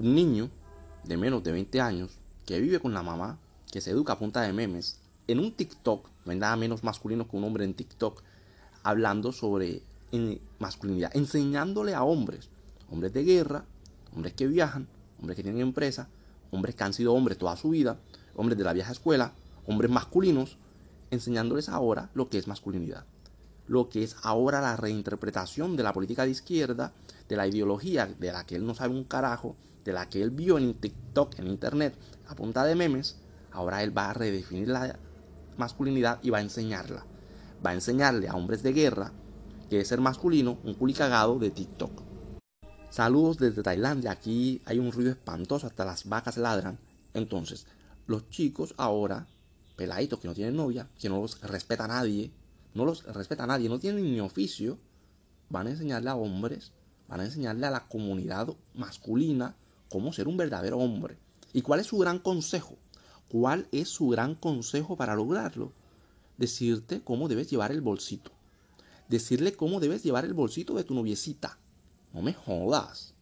un niño de menos de 20 años que vive con la mamá, que se educa a punta de memes, en un TikTok, no nada menos masculino que un hombre en TikTok, hablando sobre masculinidad, enseñándole a hombres, hombres de guerra, hombres que viajan, hombres que tienen empresa, hombres que han sido hombres toda su vida, hombres de la vieja escuela, hombres masculinos, enseñándoles ahora lo que es masculinidad, lo que es ahora la reinterpretación de la política de izquierda, de la ideología de la que él no sabe un carajo, de la que él vio en TikTok, en Internet, a punta de memes, ahora él va a redefinir la masculinidad y va a enseñarla. Va a enseñarle a hombres de guerra que es ser masculino un culicagado de TikTok. Saludos desde Tailandia, aquí hay un ruido espantoso, hasta las vacas ladran. Entonces, los chicos ahora, peladitos que no tienen novia, que no los respeta a nadie, no los respeta a nadie, no tienen ni oficio, van a enseñarle a hombres, van a enseñarle a la comunidad masculina cómo ser un verdadero hombre. ¿Y cuál es su gran consejo? ¿Cuál es su gran consejo para lograrlo? Decirte cómo debes llevar el bolsito. Decirle cómo debes llevar el bolsito de tu noviecita. No me jodas.